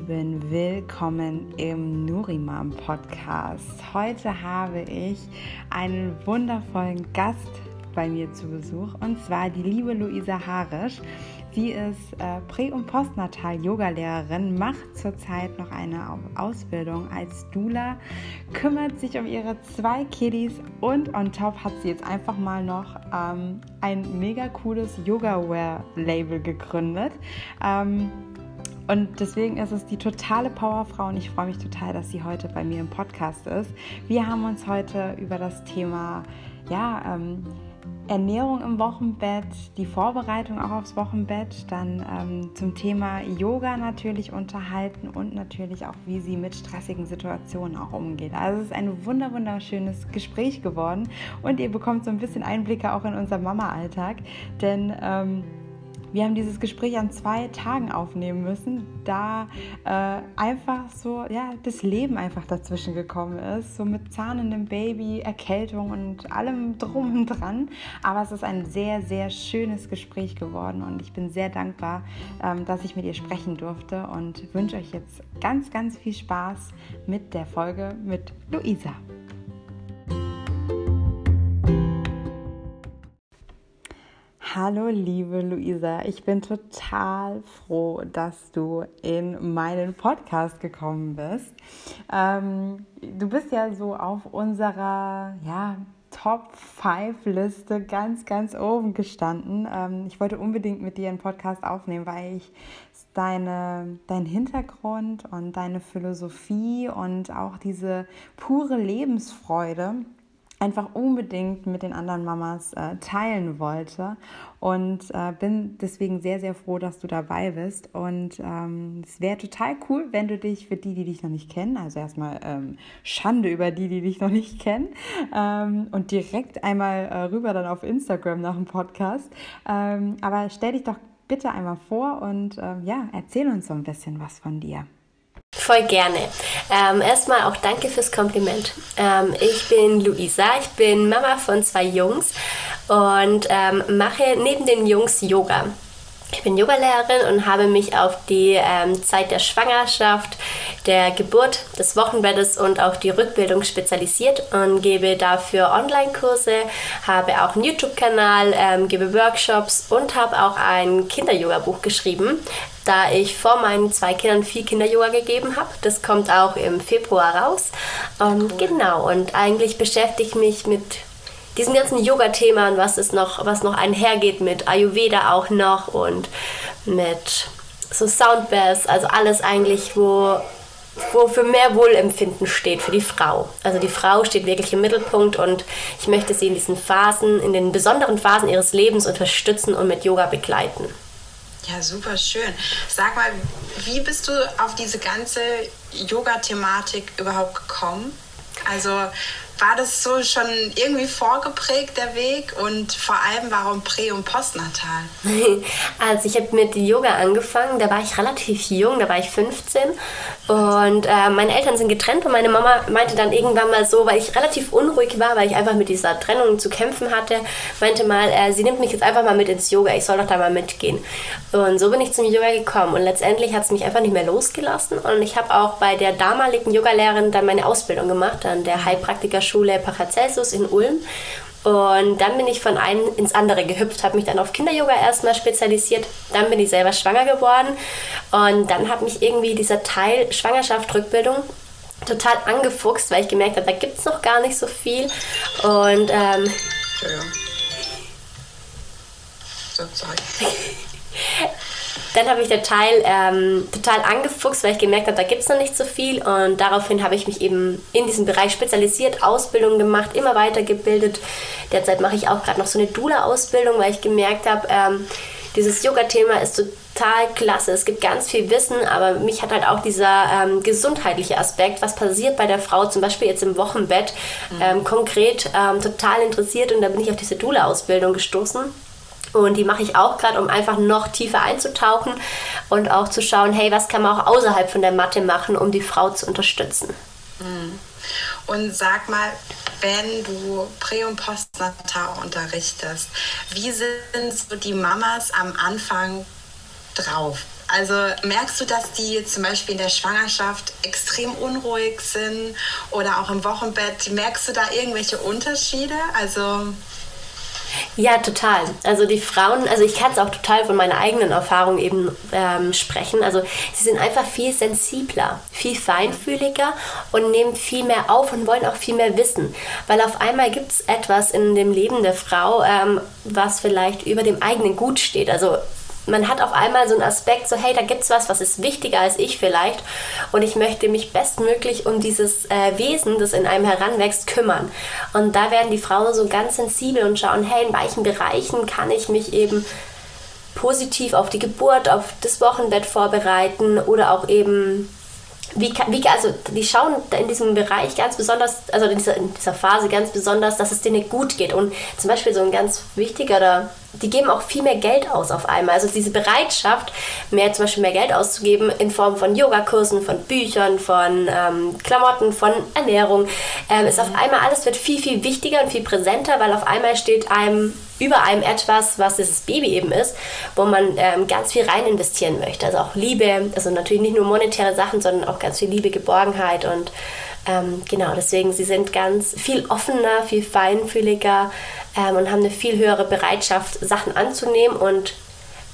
Lieben, willkommen im Nurimam Podcast. Heute habe ich einen wundervollen Gast bei mir zu Besuch und zwar die liebe Luisa Harisch. Sie ist äh, Prä- und Postnatal-Yoga-Lehrerin, macht zurzeit noch eine Ausbildung als Dula, kümmert sich um ihre zwei Kiddies und on top hat sie jetzt einfach mal noch ähm, ein mega cooles Yoga-Wear-Label gegründet. Ähm, und deswegen ist es die totale Powerfrau und ich freue mich total, dass sie heute bei mir im Podcast ist. Wir haben uns heute über das Thema ja, ähm, Ernährung im Wochenbett, die Vorbereitung auch aufs Wochenbett, dann ähm, zum Thema Yoga natürlich unterhalten und natürlich auch, wie sie mit stressigen Situationen auch umgeht. Also es ist ein wunder wunderschönes Gespräch geworden und ihr bekommt so ein bisschen Einblicke auch in unser Mama-Alltag, denn ähm, wir haben dieses Gespräch an zwei Tagen aufnehmen müssen, da äh, einfach so, ja, das Leben einfach dazwischen gekommen ist, so mit zahnendem Baby, Erkältung und allem drum und dran. Aber es ist ein sehr, sehr schönes Gespräch geworden und ich bin sehr dankbar, ähm, dass ich mit ihr sprechen durfte und wünsche euch jetzt ganz, ganz viel Spaß mit der Folge mit Luisa. Hallo liebe Luisa, ich bin total froh, dass du in meinen Podcast gekommen bist. Ähm, du bist ja so auf unserer ja, Top 5 Liste ganz, ganz oben gestanden. Ähm, ich wollte unbedingt mit dir einen Podcast aufnehmen, weil ich deine, dein Hintergrund und deine Philosophie und auch diese pure Lebensfreude einfach unbedingt mit den anderen Mamas äh, teilen wollte und äh, bin deswegen sehr, sehr froh, dass du dabei bist. Und ähm, es wäre total cool, wenn du dich für die, die dich noch nicht kennen, also erstmal ähm, Schande über die, die dich noch nicht kennen, ähm, und direkt einmal äh, rüber dann auf Instagram nach dem Podcast. Ähm, aber stell dich doch bitte einmal vor und ähm, ja, erzähl uns so ein bisschen was von dir. Voll gerne. Ähm, erstmal auch danke fürs Kompliment. Ähm, ich bin Luisa, ich bin Mama von zwei Jungs und ähm, mache neben den Jungs Yoga. Ich bin Yogalehrerin und habe mich auf die ähm, Zeit der Schwangerschaft, der Geburt, des Wochenbettes und auch die Rückbildung spezialisiert und gebe dafür Online-Kurse, habe auch einen YouTube-Kanal, ähm, gebe Workshops und habe auch ein Kinder-Yoga-Buch geschrieben, da ich vor meinen zwei Kindern viel Kinder-Yoga gegeben habe. Das kommt auch im Februar raus. Und cool. genau, und eigentlich beschäftige ich mich mit diesen ganzen Yoga-Themen, was es noch, was noch einhergeht mit Ayurveda auch noch und mit so Soundbass, also alles eigentlich, wo, wo für mehr Wohlempfinden steht für die Frau. Also die Frau steht wirklich im Mittelpunkt und ich möchte sie in diesen Phasen, in den besonderen Phasen ihres Lebens unterstützen und mit Yoga begleiten. Ja, super schön. Sag mal, wie bist du auf diese ganze Yoga-Thematik überhaupt gekommen? Also war das so schon irgendwie vorgeprägt, der Weg? Und vor allem, warum Prä- und Postnatal? Also ich habe mit Yoga angefangen, da war ich relativ jung, da war ich 15. Und äh, meine Eltern sind getrennt und meine Mama meinte dann irgendwann mal so, weil ich relativ unruhig war, weil ich einfach mit dieser Trennung zu kämpfen hatte, meinte mal, äh, sie nimmt mich jetzt einfach mal mit ins Yoga, ich soll doch da mal mitgehen. Und so bin ich zum Yoga gekommen und letztendlich hat es mich einfach nicht mehr losgelassen. Und ich habe auch bei der damaligen Yogalehrerin dann meine Ausbildung gemacht, an der Heilpraktiker Schule Paracelsus in Ulm. Und dann bin ich von einem ins andere gehüpft, habe mich dann auf Kinderyoga erstmal spezialisiert. Dann bin ich selber schwanger geworden. Und dann hat mich irgendwie dieser Teil Schwangerschaft, Rückbildung total angefuchst, weil ich gemerkt habe, da gibt es noch gar nicht so viel. Und ähm, ja, ja. Dann habe ich den Teil ähm, total angefuchst, weil ich gemerkt habe, da gibt es noch nicht so viel. Und daraufhin habe ich mich eben in diesem Bereich spezialisiert, Ausbildung gemacht, immer weitergebildet. Derzeit mache ich auch gerade noch so eine Dula-Ausbildung, weil ich gemerkt habe, ähm, dieses Yoga-Thema ist total klasse. Es gibt ganz viel Wissen, aber mich hat halt auch dieser ähm, gesundheitliche Aspekt, was passiert bei der Frau, zum Beispiel jetzt im Wochenbett, mhm. ähm, konkret ähm, total interessiert. Und da bin ich auf diese Dula-Ausbildung gestoßen. Und die mache ich auch gerade, um einfach noch tiefer einzutauchen und auch zu schauen, hey, was kann man auch außerhalb von der Matte machen, um die Frau zu unterstützen. Mhm. Und sag mal, wenn du Prä- und Postnatal unterrichtest, wie sind so die Mamas am Anfang drauf? Also merkst du, dass die zum Beispiel in der Schwangerschaft extrem unruhig sind oder auch im Wochenbett? Merkst du da irgendwelche Unterschiede? Also ja, total. Also die Frauen, also ich kann es auch total von meiner eigenen Erfahrung eben ähm, sprechen. Also sie sind einfach viel sensibler, viel feinfühliger und nehmen viel mehr auf und wollen auch viel mehr wissen. Weil auf einmal gibt es etwas in dem Leben der Frau, ähm, was vielleicht über dem eigenen Gut steht. Also man hat auf einmal so einen Aspekt, so hey, da gibt es was, was ist wichtiger als ich vielleicht und ich möchte mich bestmöglich um dieses äh, Wesen, das in einem heranwächst, kümmern. Und da werden die Frauen so ganz sensibel und schauen, hey, in welchen Bereichen kann ich mich eben positiv auf die Geburt, auf das Wochenbett vorbereiten oder auch eben wie, wie, also die schauen in diesem Bereich ganz besonders, also in dieser, in dieser, Phase ganz besonders, dass es denen gut geht. Und zum Beispiel so ein ganz wichtiger, die geben auch viel mehr Geld aus auf einmal. Also diese Bereitschaft, mehr zum Beispiel mehr Geld auszugeben in Form von Yogakursen, von Büchern, von ähm, Klamotten, von Ernährung, ähm, ist auf einmal alles wird viel, viel wichtiger und viel präsenter, weil auf einmal steht einem über einem etwas, was dieses Baby eben ist, wo man ähm, ganz viel rein investieren möchte. Also auch Liebe, also natürlich nicht nur monetäre Sachen, sondern auch ganz viel Liebe, Geborgenheit und ähm, genau, deswegen, sie sind ganz viel offener, viel feinfühliger ähm, und haben eine viel höhere Bereitschaft, Sachen anzunehmen und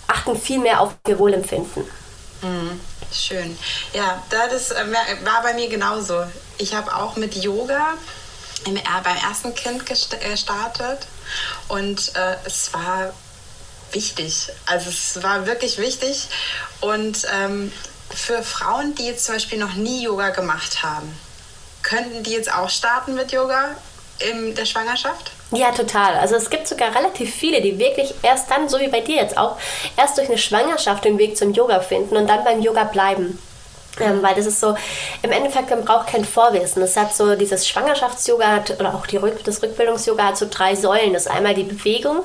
achten viel mehr auf ihr Wohlempfinden. Mhm. Schön. Ja, das äh, war bei mir genauso. Ich habe auch mit Yoga im, beim ersten Kind gestartet und äh, es war wichtig. Also es war wirklich wichtig. Und ähm, für Frauen, die jetzt zum Beispiel noch nie Yoga gemacht haben, könnten die jetzt auch starten mit Yoga in der Schwangerschaft? Ja, total. Also es gibt sogar relativ viele, die wirklich erst dann, so wie bei dir jetzt auch, erst durch eine Schwangerschaft den Weg zum Yoga finden und dann beim Yoga bleiben. Ähm, weil das ist so, im Endeffekt, man braucht kein Vorwissen. Es hat so dieses Schwangerschafts-Yoga oder auch die das Rückbildungs-Yoga hat so drei Säulen. Das ist einmal die Bewegung,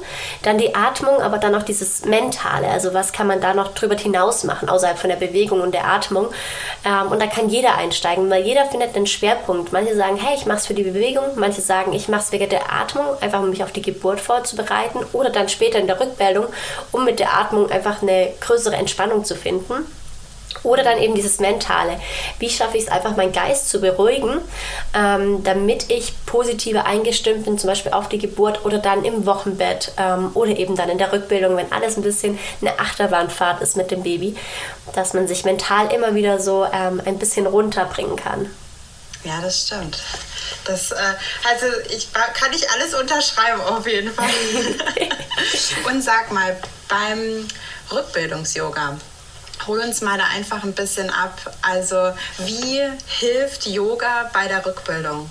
dann die Atmung, aber dann auch dieses Mentale. Also was kann man da noch drüber hinaus machen, außerhalb von der Bewegung und der Atmung. Ähm, und da kann jeder einsteigen, weil jeder findet einen Schwerpunkt. Manche sagen, hey, ich mache es für die Bewegung. Manche sagen, ich mache es wegen der Atmung, einfach um mich auf die Geburt vorzubereiten. Oder dann später in der Rückbildung, um mit der Atmung einfach eine größere Entspannung zu finden. Oder dann eben dieses Mentale. Wie schaffe ich es einfach, meinen Geist zu beruhigen, ähm, damit ich positiver eingestimmt bin, zum Beispiel auf die Geburt oder dann im Wochenbett ähm, oder eben dann in der Rückbildung, wenn alles ein bisschen eine Achterbahnfahrt ist mit dem Baby, dass man sich mental immer wieder so ähm, ein bisschen runterbringen kann. Ja, das stimmt. Das, äh, also ich kann ich alles unterschreiben auf jeden Fall. Und sag mal, beim Rückbildungs-Yoga, hol uns mal da einfach ein bisschen ab. Also wie hilft Yoga bei der Rückbildung?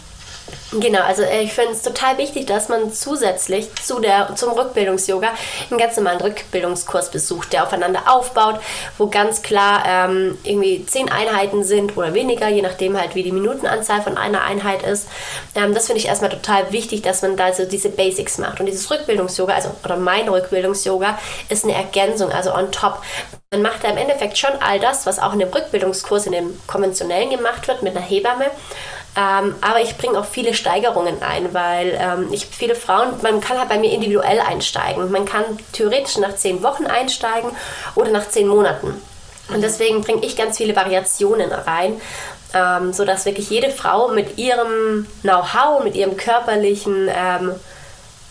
Genau, also äh, ich finde es total wichtig, dass man zusätzlich zu der, zum Rückbildungs-Yoga einen ganz normalen Rückbildungskurs besucht, der aufeinander aufbaut, wo ganz klar ähm, irgendwie zehn Einheiten sind oder weniger, je nachdem halt, wie die Minutenanzahl von einer Einheit ist. Ähm, das finde ich erstmal total wichtig, dass man da so diese Basics macht. Und dieses Rückbildungs-Yoga, also oder mein Rückbildungs-Yoga, ist eine Ergänzung, also on top. Man macht da im Endeffekt schon all das, was auch in dem Rückbildungskurs, in dem konventionellen gemacht wird, mit einer Hebamme. Ähm, aber ich bringe auch viele Steigerungen ein, weil ähm, ich viele Frauen, man kann halt bei mir individuell einsteigen. Man kann theoretisch nach zehn Wochen einsteigen oder nach zehn Monaten. Und deswegen bringe ich ganz viele Variationen rein, ähm, sodass wirklich jede Frau mit ihrem Know-how, mit ihrem körperlichen ähm,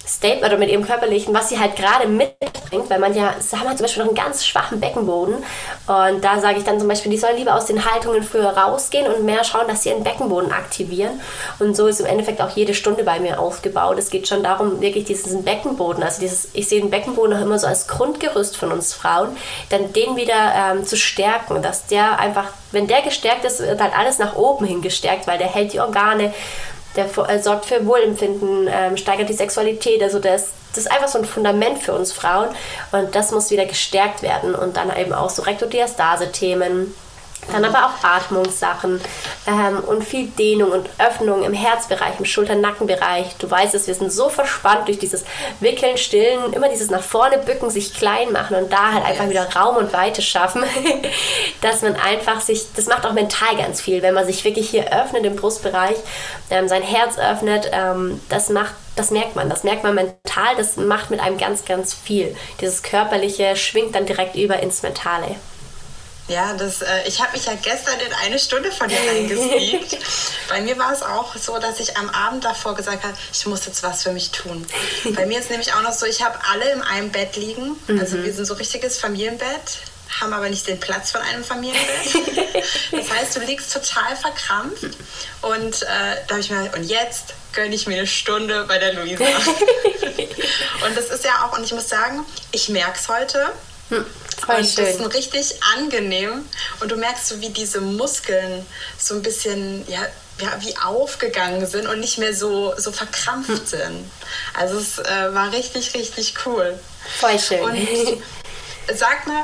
Statement oder mit ihrem körperlichen, was sie halt gerade mitbringt, weil manche haben halt zum Beispiel noch einen ganz schwachen Beckenboden und da sage ich dann zum Beispiel, die sollen lieber aus den Haltungen früher rausgehen und mehr schauen, dass sie ihren Beckenboden aktivieren und so ist im Endeffekt auch jede Stunde bei mir aufgebaut. Es geht schon darum, wirklich diesen Beckenboden, also dieses, ich sehe den Beckenboden auch immer so als Grundgerüst von uns Frauen, dann den wieder ähm, zu stärken, dass der einfach, wenn der gestärkt ist, wird halt alles nach oben hin gestärkt, weil der hält die Organe der äh, sorgt für Wohlempfinden, ähm, steigert die Sexualität. Also das, das ist einfach so ein Fundament für uns Frauen und das muss wieder gestärkt werden und dann eben auch so Rektodiastase-Themen dann aber auch Atmungssachen ähm, und viel Dehnung und Öffnung im Herzbereich, im Schulter-Nackenbereich. Du weißt es, wir sind so verspannt durch dieses Wickeln, Stillen, immer dieses nach vorne bücken, sich klein machen und da halt einfach wieder Raum und Weite schaffen, dass man einfach sich, das macht auch mental ganz viel, wenn man sich wirklich hier öffnet im Brustbereich, ähm, sein Herz öffnet, ähm, das macht das merkt man, das merkt man mental, das macht mit einem ganz, ganz viel. Dieses Körperliche schwingt dann direkt über ins Mentale. Ja, das, äh, ich habe mich ja gestern in eine Stunde von dir eingesneakt. Bei mir war es auch so, dass ich am Abend davor gesagt habe, ich muss jetzt was für mich tun. Bei mir ist nämlich auch noch so, ich habe alle in einem Bett liegen. Also mhm. wir sind so richtiges Familienbett haben aber nicht den Platz von einem Familienbett. Das heißt, du liegst total verkrampft. Und äh, da habe ich mir und jetzt gönne ich mir eine Stunde bei der Luisa. und das ist ja auch, und ich muss sagen, ich merke es heute. Hm, und schön. das ist richtig angenehm. Und du merkst so, wie diese Muskeln so ein bisschen, ja, ja, wie aufgegangen sind und nicht mehr so, so verkrampft hm. sind. Also es äh, war richtig, richtig cool. Voll schön. Und sag mal,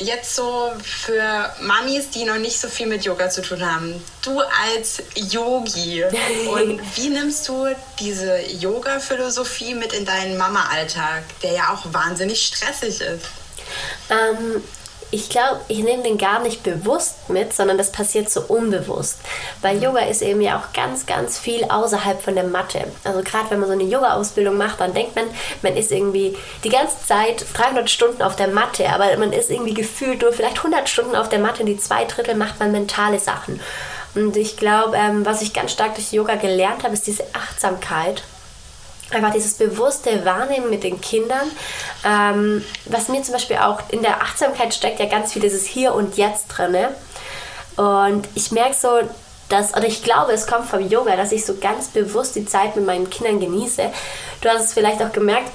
jetzt so für Mamis, die noch nicht so viel mit Yoga zu tun haben, du als Yogi und wie nimmst du diese Yoga-Philosophie mit in deinen Mama-Alltag, der ja auch wahnsinnig stressig ist? Ähm, ich glaube, ich nehme den gar nicht bewusst mit, sondern das passiert so unbewusst. Weil mhm. Yoga ist eben ja auch ganz, ganz viel außerhalb von der Matte. Also gerade wenn man so eine Yoga-Ausbildung macht, dann denkt man, man ist irgendwie die ganze Zeit 300 Stunden auf der Matte, aber man ist irgendwie gefühlt nur vielleicht 100 Stunden auf der Matte und die zwei Drittel macht man mentale Sachen. Und ich glaube, ähm, was ich ganz stark durch Yoga gelernt habe, ist diese Achtsamkeit einfach dieses bewusste Wahrnehmen mit den Kindern. Ähm, was mir zum Beispiel auch in der Achtsamkeit steckt ja ganz viel dieses Hier und Jetzt drin. Und ich merke so, dass, oder ich glaube, es kommt vom Yoga, dass ich so ganz bewusst die Zeit mit meinen Kindern genieße. Du hast es vielleicht auch gemerkt,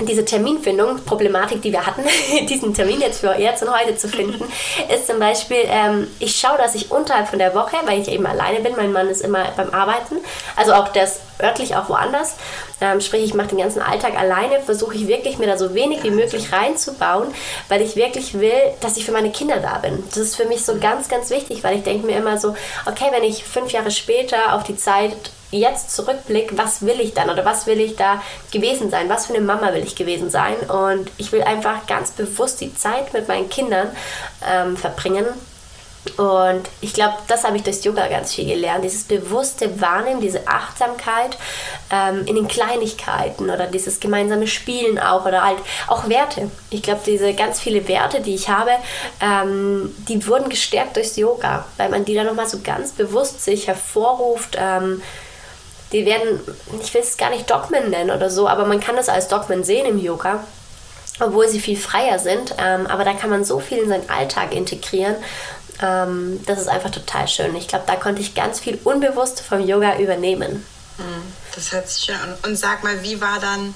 diese Terminfindung, Problematik, die wir hatten, diesen Termin jetzt für jetzt und heute zu finden, ist zum Beispiel, ähm, ich schaue, dass ich unterhalb von der Woche, weil ich eben alleine bin, mein Mann ist immer beim Arbeiten, also auch das örtlich auch woanders, ähm, sprich ich mache den ganzen Alltag alleine, versuche ich wirklich mir da so wenig wie möglich reinzubauen, weil ich wirklich will, dass ich für meine Kinder da bin. Das ist für mich so ganz, ganz wichtig, weil ich denke mir immer so, okay, wenn ich fünf Jahre später auf die Zeit jetzt zurückblicke, was will ich dann oder was will ich da gewesen sein? Was für eine Mama will ich gewesen sein? Und ich will einfach ganz bewusst die Zeit mit meinen Kindern ähm, verbringen. Und ich glaube, das habe ich durchs Yoga ganz viel gelernt. Dieses bewusste Wahrnehmen, diese Achtsamkeit ähm, in den Kleinigkeiten oder dieses gemeinsame Spielen auch oder halt auch Werte. Ich glaube, diese ganz viele Werte, die ich habe, ähm, die wurden gestärkt durchs Yoga, weil man die dann nochmal so ganz bewusst sich hervorruft. Ähm, die werden, ich will es gar nicht Dogmen nennen oder so, aber man kann das als Dogmen sehen im Yoga, obwohl sie viel freier sind. Ähm, aber da kann man so viel in seinen Alltag integrieren. Ähm, das ist einfach total schön. Ich glaube, da konnte ich ganz viel unbewusst vom Yoga übernehmen. Hm, das hört sich schön an. Und sag mal, wie war dann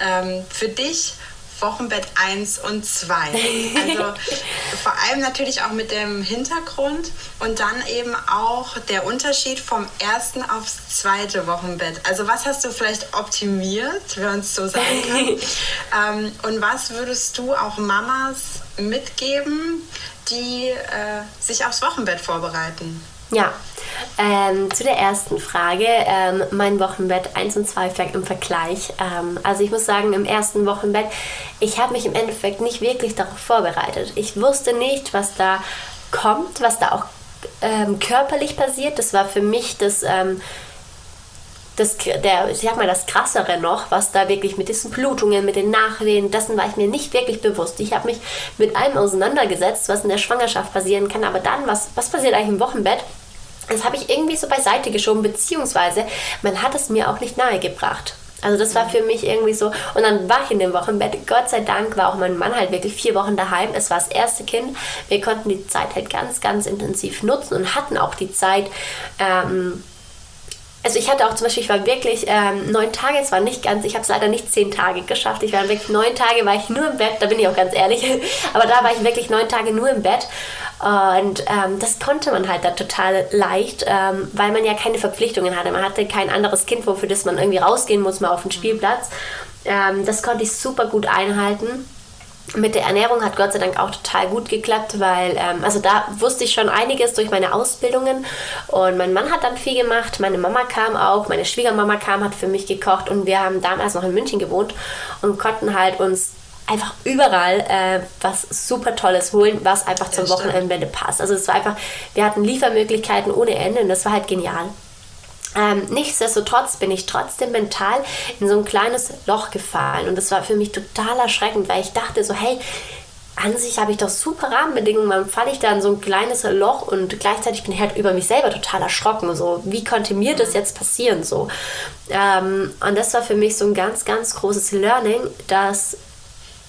ähm, für dich Wochenbett 1 und 2. Also vor allem natürlich auch mit dem Hintergrund und dann eben auch der Unterschied vom ersten aufs zweite Wochenbett. Also was hast du vielleicht optimiert, wenn es so sagen kann? ähm, und was würdest du auch Mamas mitgeben, die äh, sich aufs Wochenbett vorbereiten? Ja, ähm, zu der ersten Frage, ähm, mein Wochenbett 1 und 2 im Vergleich. Ähm, also ich muss sagen, im ersten Wochenbett, ich habe mich im Endeffekt nicht wirklich darauf vorbereitet. Ich wusste nicht, was da kommt, was da auch ähm, körperlich passiert. Das war für mich das ähm, das, der, ich sag mal, das Krassere noch, was da wirklich mit diesen Blutungen, mit den Nachwehen, dessen war ich mir nicht wirklich bewusst. Ich habe mich mit allem auseinandergesetzt, was in der Schwangerschaft passieren kann, aber dann, was, was passiert eigentlich im Wochenbett? Das habe ich irgendwie so beiseite geschoben, beziehungsweise man hat es mir auch nicht nahegebracht. Also das war für mich irgendwie so. Und dann war ich in dem Wochenbett. Gott sei Dank war auch mein Mann halt wirklich vier Wochen daheim. Es war das erste Kind. Wir konnten die Zeit halt ganz, ganz intensiv nutzen und hatten auch die Zeit, ähm, also ich hatte auch zum Beispiel, ich war wirklich ähm, neun Tage, es war nicht ganz, ich habe es leider nicht zehn Tage geschafft. Ich war wirklich neun Tage, war ich nur im Bett, da bin ich auch ganz ehrlich. Aber da war ich wirklich neun Tage nur im Bett. Und ähm, das konnte man halt da total leicht, ähm, weil man ja keine Verpflichtungen hatte. Man hatte kein anderes Kind, wofür das man irgendwie rausgehen muss, mal auf den Spielplatz. Ähm, das konnte ich super gut einhalten mit der Ernährung hat Gott sei Dank auch total gut geklappt, weil, ähm, also da wusste ich schon einiges durch meine Ausbildungen und mein Mann hat dann viel gemacht, meine Mama kam auch, meine Schwiegermama kam, hat für mich gekocht und wir haben damals noch in München gewohnt und konnten halt uns einfach überall äh, was super Tolles holen, was einfach zum Wochenende passt. Also es war einfach, wir hatten Liefermöglichkeiten ohne Ende und das war halt genial. Ähm, nichtsdestotrotz bin ich trotzdem mental in so ein kleines Loch gefallen und das war für mich total erschreckend, weil ich dachte so, hey, an sich habe ich doch super Rahmenbedingungen, dann falle ich da in so ein kleines Loch und gleichzeitig bin ich halt über mich selber total erschrocken. So, wie konnte mir das jetzt passieren? So. Ähm, und das war für mich so ein ganz, ganz großes Learning, dass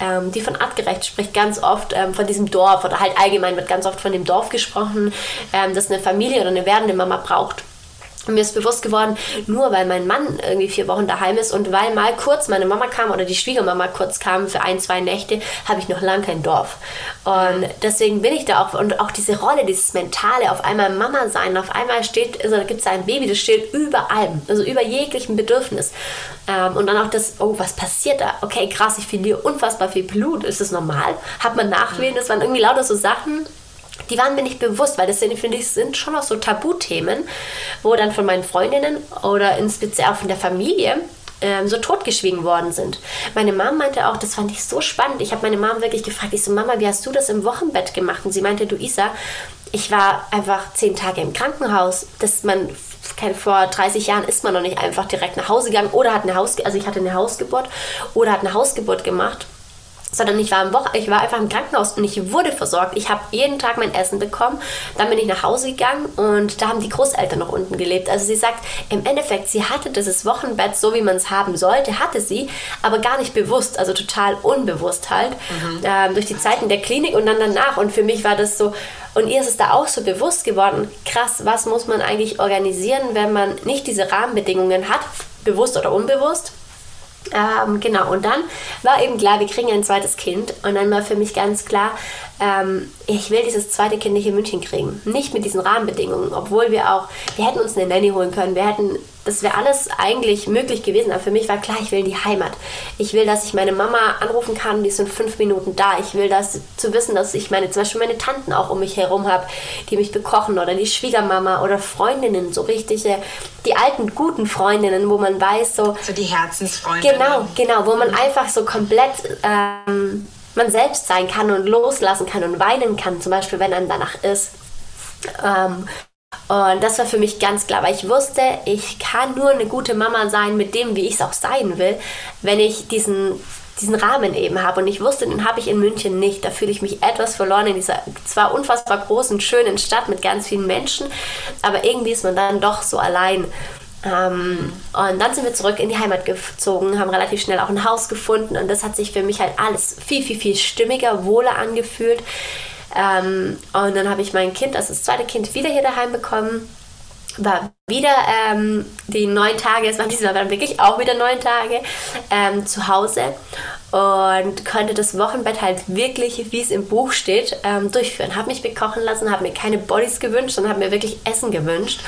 ähm, die von artgerecht spricht ganz oft ähm, von diesem Dorf oder halt allgemein wird ganz oft von dem Dorf gesprochen, ähm, das eine Familie oder eine werdende Mama braucht. Und mir ist bewusst geworden, nur weil mein Mann irgendwie vier Wochen daheim ist und weil mal kurz meine Mama kam oder die Schwiegermama kurz kam für ein, zwei Nächte, habe ich noch lange kein Dorf. Und deswegen bin ich da auch, und auch diese Rolle, dieses Mentale, auf einmal Mama sein, auf einmal steht, also gibt es ein Baby, das steht über allem, also über jeglichem Bedürfnis. Ähm, und dann auch das, oh, was passiert da? Okay, krass, ich verliere unfassbar viel Blut. Ist das normal? Hat man Nachwehen? Das waren irgendwie lauter so Sachen, die waren mir nicht bewusst, weil das sind, finde ich, sind schon auch so Tabuthemen, wo dann von meinen Freundinnen oder insbesondere auch von der Familie ähm, so totgeschwiegen worden sind. Meine Mom meinte auch, das fand ich so spannend. Ich habe meine Mom wirklich gefragt, ich so, Mama, wie hast du das im Wochenbett gemacht? Und sie meinte, du Isa, ich war einfach zehn Tage im Krankenhaus, dass man vor 30 Jahren ist man noch nicht einfach direkt nach Hause gegangen oder hat eine Haus, also ich hatte eine Hausgeburt oder hat eine Hausgeburt gemacht sondern ich war, im Woche, ich war einfach im Krankenhaus und ich wurde versorgt. Ich habe jeden Tag mein Essen bekommen. Dann bin ich nach Hause gegangen und da haben die Großeltern noch unten gelebt. Also sie sagt, im Endeffekt, sie hatte dieses Wochenbett so, wie man es haben sollte, hatte sie, aber gar nicht bewusst, also total unbewusst halt, mhm. ähm, durch die Zeiten der Klinik und dann danach. Und für mich war das so, und ihr ist es da auch so bewusst geworden, krass, was muss man eigentlich organisieren, wenn man nicht diese Rahmenbedingungen hat, bewusst oder unbewusst. Ähm, genau, und dann war eben klar, wir kriegen ein zweites Kind. Und dann war für mich ganz klar, ähm, ich will dieses zweite Kind nicht in München kriegen. Nicht mit diesen Rahmenbedingungen, obwohl wir auch, wir hätten uns eine Nanny holen können, wir hätten, das wäre alles eigentlich möglich gewesen. Aber für mich war klar, ich will die Heimat. Ich will, dass ich meine Mama anrufen kann, die ist in fünf Minuten da. Ich will das zu wissen, dass ich meine, zum Beispiel meine Tanten auch um mich herum habe, die mich bekochen oder die Schwiegermama oder Freundinnen, so richtige, die alten guten Freundinnen, wo man weiß, so. So die Herzensfreundinnen. Genau, genau, wo man einfach so komplett. Ähm, man selbst sein kann und loslassen kann und weinen kann, zum Beispiel, wenn einem danach ist. Ähm, und das war für mich ganz klar, weil ich wusste, ich kann nur eine gute Mama sein mit dem, wie ich es auch sein will, wenn ich diesen, diesen Rahmen eben habe. Und ich wusste, den habe ich in München nicht. Da fühle ich mich etwas verloren in dieser zwar unfassbar großen, schönen Stadt mit ganz vielen Menschen, aber irgendwie ist man dann doch so allein. Ähm, und dann sind wir zurück in die Heimat gezogen, haben relativ schnell auch ein Haus gefunden und das hat sich für mich halt alles viel, viel, viel stimmiger, wohler angefühlt. Ähm, und dann habe ich mein Kind, also das zweite Kind, wieder hier daheim bekommen. War wieder ähm, die neun Tage, es waren diesmal dann wirklich auch wieder neun Tage ähm, zu Hause und konnte das Wochenbett halt wirklich, wie es im Buch steht, ähm, durchführen. Habe mich bekochen lassen, habe mir keine Bodies gewünscht, sondern habe mir wirklich Essen gewünscht.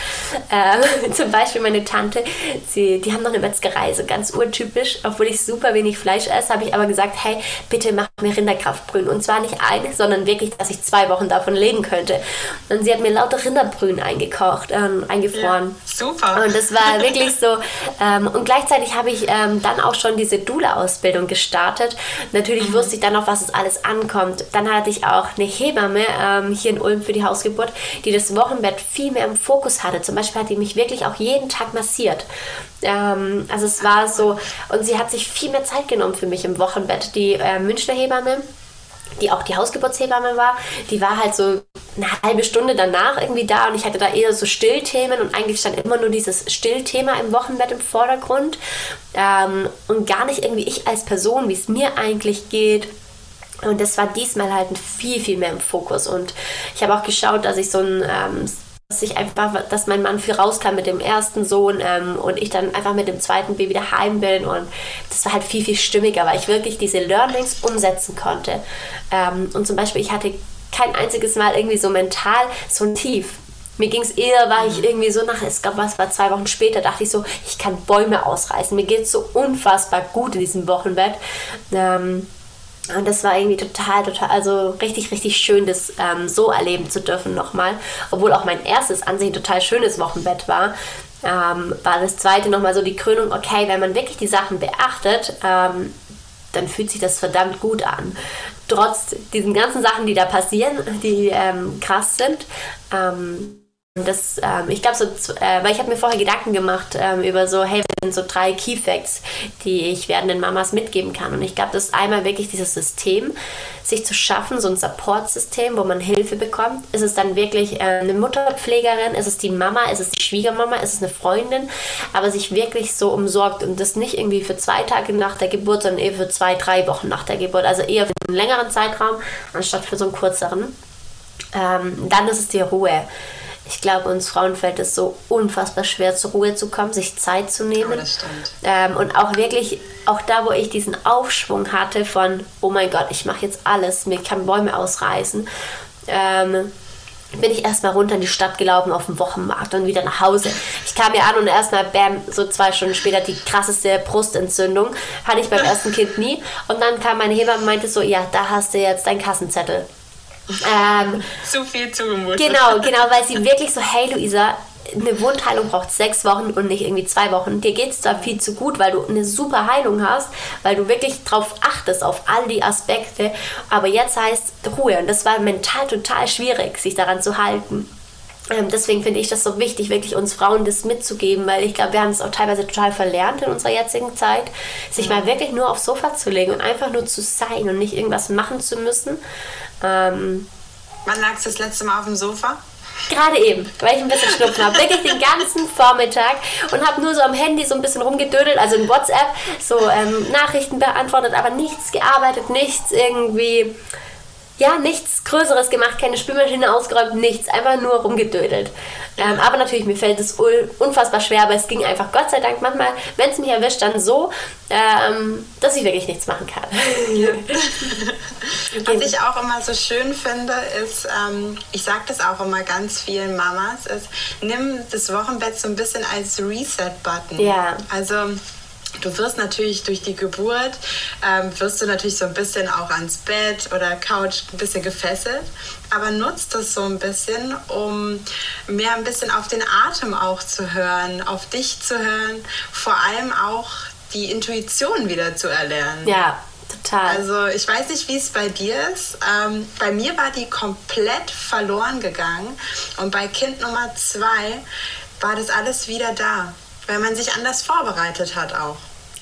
Ähm, zum Beispiel meine Tante, sie, die haben noch eine Metzgerei, so ganz urtypisch, obwohl ich super wenig Fleisch esse, habe ich aber gesagt, hey, bitte mach mir Rinderkraftbrühen. Und zwar nicht eine, sondern wirklich, dass ich zwei Wochen davon leben könnte. Und sie hat mir lauter Rinderbrühen eingekocht, ähm, eingefroren. Super. Und das war wirklich so. Ähm, und gleichzeitig habe ich ähm, dann auch schon diese Dula-Ausbildung gestartet gestartet. Natürlich mhm. wusste ich dann noch, was es alles ankommt. Dann hatte ich auch eine Hebamme ähm, hier in Ulm für die Hausgeburt, die das Wochenbett viel mehr im Fokus hatte. Zum Beispiel hat die mich wirklich auch jeden Tag massiert. Ähm, also es war so, und sie hat sich viel mehr Zeit genommen für mich im Wochenbett. Die äh, Münchner Hebamme, die auch die Hausgeburtshebamme war, die war halt so eine halbe Stunde danach irgendwie da und ich hatte da eher so Stillthemen und eigentlich stand immer nur dieses Stillthema im Wochenbett im Vordergrund ähm, und gar nicht irgendwie ich als Person, wie es mir eigentlich geht. Und das war diesmal halt viel, viel mehr im Fokus. Und ich habe auch geschaut, dass ich so ein ähm, dass ich einfach, dass mein Mann viel rauskam mit dem ersten Sohn ähm, und ich dann einfach mit dem zweiten Baby daheim bin und das war halt viel, viel stimmiger, weil ich wirklich diese Learnings umsetzen konnte. Ähm, und zum Beispiel, ich hatte kein einziges Mal irgendwie so mental so Tief. Mir ging es eher, war ich mhm. irgendwie so nach, es gab was, war zwei Wochen später, dachte ich so, ich kann Bäume ausreißen. Mir geht es so unfassbar gut in diesem Wochenbett. Ähm, und das war irgendwie total, total, also richtig, richtig schön, das ähm, so erleben zu dürfen nochmal. Obwohl auch mein erstes an sich ein total schönes Wochenbett war, ähm, war das zweite nochmal so die Krönung, okay, wenn man wirklich die Sachen beachtet, ähm, dann fühlt sich das verdammt gut an. Trotz diesen ganzen Sachen, die da passieren, die ähm, krass sind, ähm, das, ähm, ich glaube so, äh, weil ich habe mir vorher Gedanken gemacht ähm, über so, hey, sind so drei Key Facts, die ich werdenden Mamas mitgeben kann. Und ich glaube, das ist einmal wirklich dieses System, sich zu schaffen, so ein Support-System, wo man Hilfe bekommt. Ist es dann wirklich äh, eine Mutterpflegerin? Ist es die Mama? Ist es die Schwiegermama? Ist es eine Freundin? Aber sich wirklich so umsorgt und das nicht irgendwie für zwei Tage nach der Geburt, sondern eher für zwei, drei Wochen nach der Geburt. Also eher für einen längeren Zeitraum, anstatt für so einen kürzeren. Ähm, dann ist es die Ruhe ich glaube, uns Frauen fällt es so unfassbar schwer, zur Ruhe zu kommen, sich Zeit zu nehmen. Oh, das stimmt. Ähm, und auch wirklich, auch da, wo ich diesen Aufschwung hatte von, oh mein Gott, ich mache jetzt alles, mir kann Bäume ausreißen, ähm, bin ich erstmal runter in die Stadt gelaufen auf dem Wochenmarkt und wieder nach Hause. Ich kam mir an und erstmal, bam, so zwei Stunden später die krasseste Brustentzündung. Hatte ich beim ersten Kind nie. Und dann kam meine Hebamme und meinte so, ja, da hast du jetzt deinen Kassenzettel. Ähm, Zu viel zugemutet. Genau, genau, weil sie wirklich so, hey Luisa, eine Wundheilung braucht sechs Wochen und nicht irgendwie zwei Wochen. Dir geht es da viel zu gut, weil du eine super Heilung hast, weil du wirklich drauf achtest, auf all die Aspekte. Aber jetzt heißt Ruhe. Und das war mental total schwierig, sich daran zu halten. Ähm, deswegen finde ich das so wichtig, wirklich uns Frauen das mitzugeben, weil ich glaube, wir haben es auch teilweise total verlernt in unserer jetzigen Zeit, sich mal wirklich nur aufs Sofa zu legen und einfach nur zu sein und nicht irgendwas machen zu müssen. Ähm, Wann lagst du das letzte Mal auf dem Sofa? Gerade eben, weil ich ein bisschen Schnupfen habe. Wirklich den ganzen Vormittag und habe nur so am Handy so ein bisschen rumgedödelt, also in WhatsApp, so ähm, Nachrichten beantwortet, aber nichts gearbeitet, nichts irgendwie ja, nichts Größeres gemacht, keine Spülmaschine ausgeräumt, nichts, einfach nur rumgedödelt. Ähm, aber natürlich, mir fällt es unfassbar schwer, aber es ging einfach Gott sei Dank manchmal, wenn es mich erwischt, dann so, ähm, dass ich wirklich nichts machen kann. Was ich auch immer so schön finde, ist, ähm, ich sage das auch immer ganz vielen Mamas, ist, nimm das Wochenbett so ein bisschen als Reset-Button. Ja. Also Du wirst natürlich durch die Geburt, ähm, wirst du natürlich so ein bisschen auch ans Bett oder Couch ein bisschen gefesselt, aber nutzt das so ein bisschen, um mehr ein bisschen auf den Atem auch zu hören, auf dich zu hören, vor allem auch die Intuition wieder zu erlernen. Ja, total. Also ich weiß nicht, wie es bei dir ist. Ähm, bei mir war die komplett verloren gegangen und bei Kind Nummer zwei war das alles wieder da weil man sich anders vorbereitet hat auch.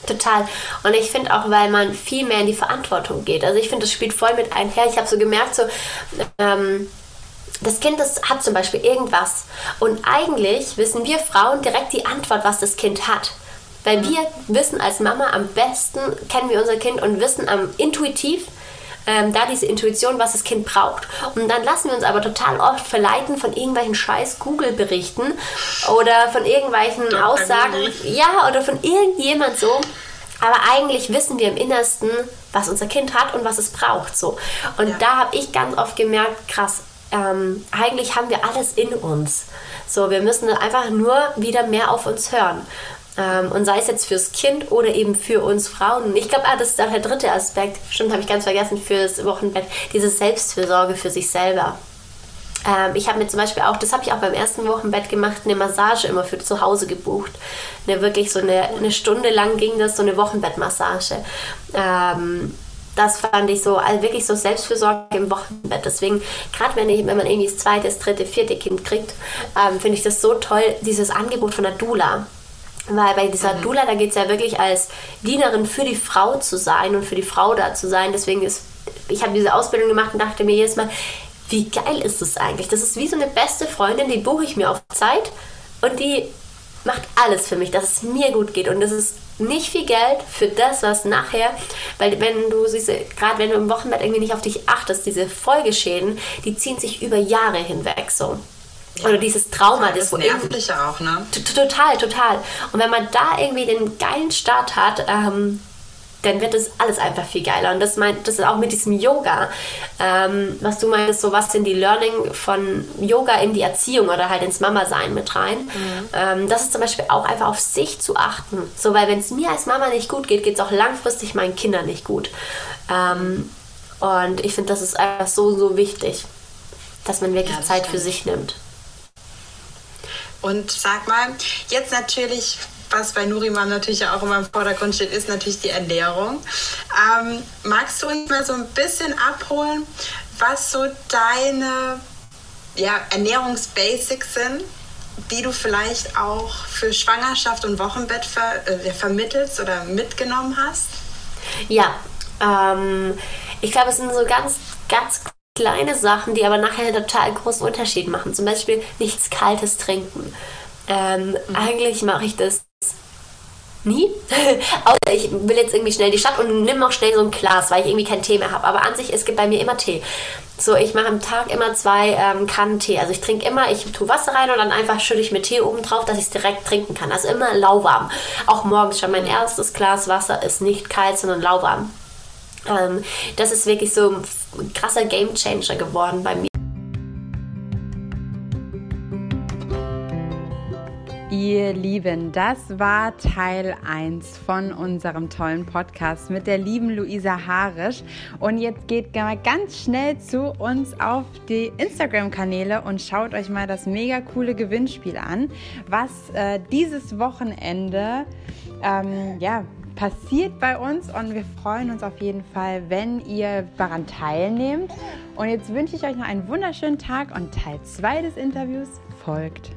Total. Und ich finde auch, weil man viel mehr in die Verantwortung geht. Also ich finde, das spielt voll mit einher. Ich habe so gemerkt, so, ähm, das Kind das hat zum Beispiel irgendwas. Und eigentlich wissen wir Frauen direkt die Antwort, was das Kind hat. Weil wir wissen als Mama am besten, kennen wir unser Kind und wissen am intuitiv, ähm, da diese Intuition, was das Kind braucht. Und dann lassen wir uns aber total oft verleiten von irgendwelchen scheiß Google-Berichten oder von irgendwelchen Doch, Aussagen. Ja, oder von irgendjemand so. Aber eigentlich wissen wir im Innersten, was unser Kind hat und was es braucht. So. Und ja. da habe ich ganz oft gemerkt, krass, ähm, eigentlich haben wir alles in uns. So, wir müssen einfach nur wieder mehr auf uns hören. Ähm, und sei es jetzt fürs Kind oder eben für uns Frauen. Ich glaube, ah, das ist auch der dritte Aspekt. Stimmt, habe ich ganz vergessen, fürs Wochenbett. Diese Selbstfürsorge für sich selber. Ähm, ich habe mir zum Beispiel auch, das habe ich auch beim ersten Wochenbett gemacht, eine Massage immer für zu Hause gebucht. Eine, wirklich so eine, eine Stunde lang ging das, so eine Wochenbettmassage. Ähm, das fand ich so, also wirklich so Selbstfürsorge im Wochenbett. Deswegen, gerade wenn, wenn man irgendwie das zweite, das dritte, vierte Kind kriegt, ähm, finde ich das so toll, dieses Angebot von der Dula. Weil bei dieser mhm. Dula, da geht es ja wirklich als Dienerin für die Frau zu sein und für die Frau da zu sein. Deswegen ist, ich habe diese Ausbildung gemacht und dachte mir jedes Mal, wie geil ist das eigentlich? Das ist wie so eine beste Freundin, die buche ich mir auf Zeit und die macht alles für mich, dass es mir gut geht. Und das ist nicht viel Geld für das, was nachher, weil wenn du diese, gerade wenn du im Wochenbett irgendwie nicht auf dich achtest, diese Folgeschäden, die ziehen sich über Jahre hinweg so. Oder dieses Trauma. Das, das Nervliche auch, ne? Total, total. Und wenn man da irgendwie den geilen Start hat, ähm, dann wird das alles einfach viel geiler. Und das meint, das ist auch mit diesem Yoga, ähm, was du meinst, so was sind die Learning von Yoga in die Erziehung oder halt ins Mama-Sein mit rein. Mhm. Ähm, das ist zum Beispiel auch einfach auf sich zu achten. So, weil wenn es mir als Mama nicht gut geht, geht es auch langfristig meinen Kindern nicht gut. Ähm, und ich finde, das ist einfach so, so wichtig, dass man wirklich ja, Zeit stimmt. für sich nimmt. Und sag mal, jetzt natürlich, was bei Nuriman natürlich auch immer im Vordergrund steht, ist natürlich die Ernährung. Ähm, magst du uns mal so ein bisschen abholen, was so deine ja, Ernährungsbasics sind, die du vielleicht auch für Schwangerschaft und Wochenbett ver äh, vermittelst oder mitgenommen hast? Ja, ähm, ich glaube, es sind so ganz, ganz kleine Sachen, die aber nachher einen total großen Unterschied machen. Zum Beispiel nichts Kaltes trinken. Ähm, mhm. Eigentlich mache ich das nie. Außer ich will jetzt irgendwie schnell die Stadt und nimm noch schnell so ein Glas, weil ich irgendwie kein Tee mehr habe. Aber an sich, es gibt bei mir immer Tee. So, ich mache am Tag immer zwei ähm, Kannen Tee. Also ich trinke immer, ich tue Wasser rein und dann einfach schütte ich mir Tee oben drauf, dass ich es direkt trinken kann. Also immer lauwarm. Auch morgens schon mein erstes Glas Wasser ist nicht kalt, sondern lauwarm. Ähm, das ist wirklich so ein krasser Gamechanger geworden bei mir. Ihr Lieben, das war Teil 1 von unserem tollen Podcast mit der lieben Luisa Harisch. Und jetzt geht mal ganz schnell zu uns auf die Instagram-Kanäle und schaut euch mal das mega coole Gewinnspiel an, was äh, dieses Wochenende ähm, ja, passiert bei uns und wir freuen uns auf jeden Fall, wenn ihr daran teilnehmt. Und jetzt wünsche ich euch noch einen wunderschönen Tag und Teil 2 des Interviews folgt.